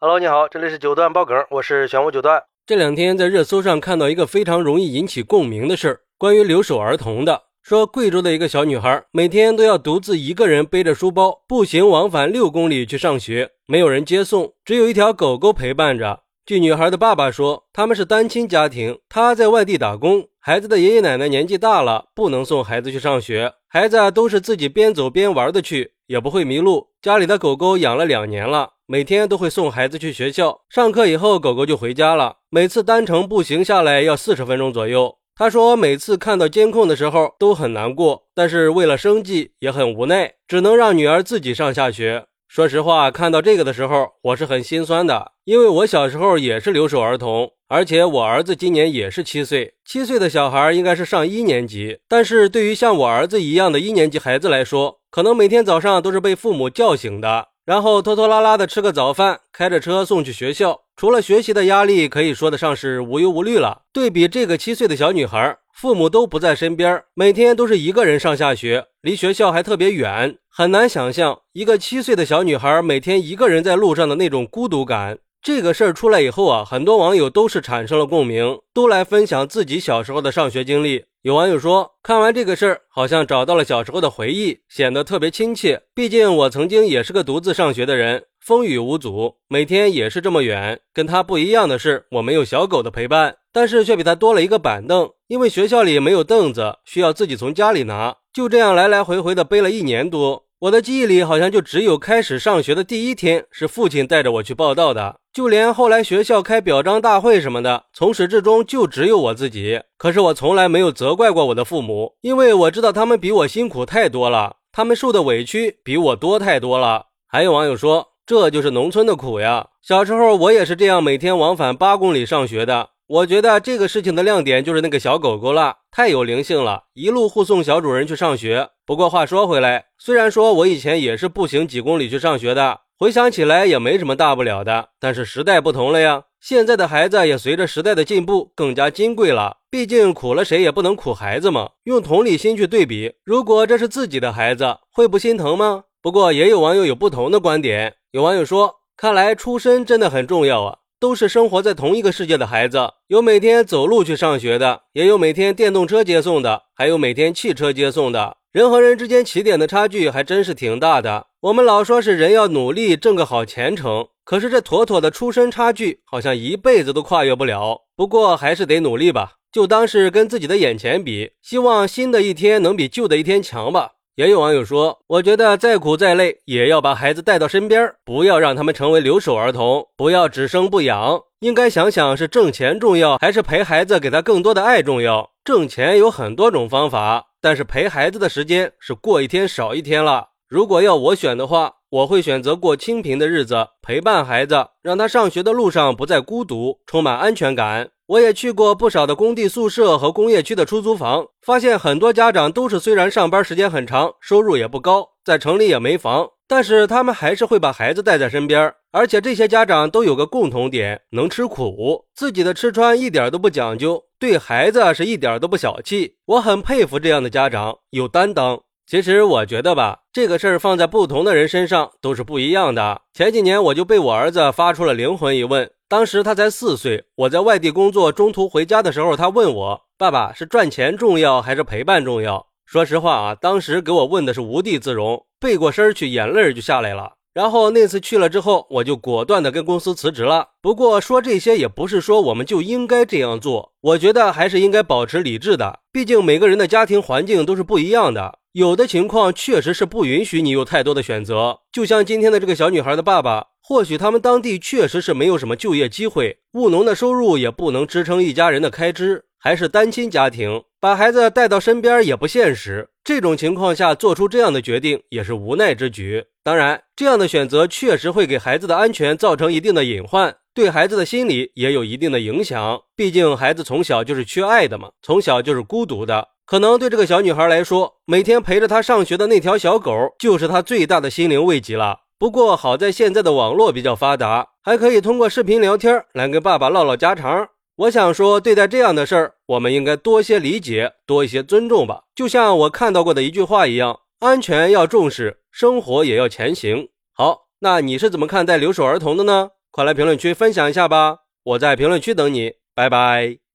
Hello，你好，这里是九段爆梗，我是玄武九段。这两天在热搜上看到一个非常容易引起共鸣的事儿，关于留守儿童的。说贵州的一个小女孩每天都要独自一个人背着书包步行往返六公里去上学，没有人接送，只有一条狗狗陪伴着。据女孩的爸爸说，他们是单亲家庭，他在外地打工，孩子的爷爷奶奶年纪大了，不能送孩子去上学，孩子都是自己边走边玩的去，也不会迷路。家里的狗狗养了两年了，每天都会送孩子去学校，上课以后狗狗就回家了，每次单程步行下来要四十分钟左右。他说，每次看到监控的时候都很难过，但是为了生计也很无奈，只能让女儿自己上下学。说实话，看到这个的时候，我是很心酸的，因为我小时候也是留守儿童，而且我儿子今年也是七岁，七岁的小孩应该是上一年级。但是对于像我儿子一样的一年级孩子来说，可能每天早上都是被父母叫醒的。然后拖拖拉拉的吃个早饭，开着车送去学校。除了学习的压力，可以说得上是无忧无虑了。对比这个七岁的小女孩，父母都不在身边，每天都是一个人上下学，离学校还特别远，很难想象一个七岁的小女孩每天一个人在路上的那种孤独感。这个事儿出来以后啊，很多网友都是产生了共鸣，都来分享自己小时候的上学经历。有网友说，看完这个事儿，好像找到了小时候的回忆，显得特别亲切。毕竟我曾经也是个独自上学的人，风雨无阻，每天也是这么远。跟他不一样的是，我没有小狗的陪伴，但是却比他多了一个板凳，因为学校里没有凳子，需要自己从家里拿。就这样来来回回的背了一年多。我的记忆里好像就只有开始上学的第一天是父亲带着我去报道的，就连后来学校开表彰大会什么的，从始至终就只有我自己。可是我从来没有责怪过我的父母，因为我知道他们比我辛苦太多了，他们受的委屈比我多太多了。还有网友说，这就是农村的苦呀！小时候我也是这样，每天往返八公里上学的。我觉得这个事情的亮点就是那个小狗狗了，太有灵性了，一路护送小主人去上学。不过话说回来，虽然说我以前也是步行几公里去上学的，回想起来也没什么大不了的。但是时代不同了呀，现在的孩子也随着时代的进步更加金贵了。毕竟苦了谁也不能苦孩子嘛。用同理心去对比，如果这是自己的孩子，会不心疼吗？不过也有网友有不同的观点，有网友说，看来出身真的很重要啊。都是生活在同一个世界的孩子，有每天走路去上学的，也有每天电动车接送的，还有每天汽车接送的。人和人之间起点的差距还真是挺大的。我们老说是人要努力挣个好前程，可是这妥妥的出身差距，好像一辈子都跨越不了。不过还是得努力吧，就当是跟自己的眼前比，希望新的一天能比旧的一天强吧。也有网友说：“我觉得再苦再累，也要把孩子带到身边，不要让他们成为留守儿童，不要只生不养。应该想想是挣钱重要，还是陪孩子给他更多的爱重要。挣钱有很多种方法，但是陪孩子的时间是过一天少一天了。如果要我选的话，我会选择过清贫的日子，陪伴孩子，让他上学的路上不再孤独，充满安全感。”我也去过不少的工地宿舍和工业区的出租房，发现很多家长都是虽然上班时间很长，收入也不高，在城里也没房，但是他们还是会把孩子带在身边。而且这些家长都有个共同点，能吃苦，自己的吃穿一点都不讲究，对孩子是一点都不小气。我很佩服这样的家长，有担当。其实我觉得吧，这个事儿放在不同的人身上都是不一样的。前几年我就被我儿子发出了灵魂一问。当时他才四岁，我在外地工作，中途回家的时候，他问我：“爸爸是赚钱重要还是陪伴重要？”说实话啊，当时给我问的是无地自容，背过身去，眼泪就下来了。然后那次去了之后，我就果断的跟公司辞职了。不过说这些也不是说我们就应该这样做，我觉得还是应该保持理智的。毕竟每个人的家庭环境都是不一样的，有的情况确实是不允许你有太多的选择。就像今天的这个小女孩的爸爸。或许他们当地确实是没有什么就业机会，务农的收入也不能支撑一家人的开支，还是单亲家庭，把孩子带到身边也不现实。这种情况下做出这样的决定也是无奈之举。当然，这样的选择确实会给孩子的安全造成一定的隐患，对孩子的心理也有一定的影响。毕竟孩子从小就是缺爱的嘛，从小就是孤独的。可能对这个小女孩来说，每天陪着她上学的那条小狗就是她最大的心灵慰藉了。不过好在现在的网络比较发达，还可以通过视频聊天来跟爸爸唠唠家常。我想说，对待这样的事儿，我们应该多些理解，多一些尊重吧。就像我看到过的一句话一样：安全要重视，生活也要前行。好，那你是怎么看待留守儿童的呢？快来评论区分享一下吧！我在评论区等你，拜拜。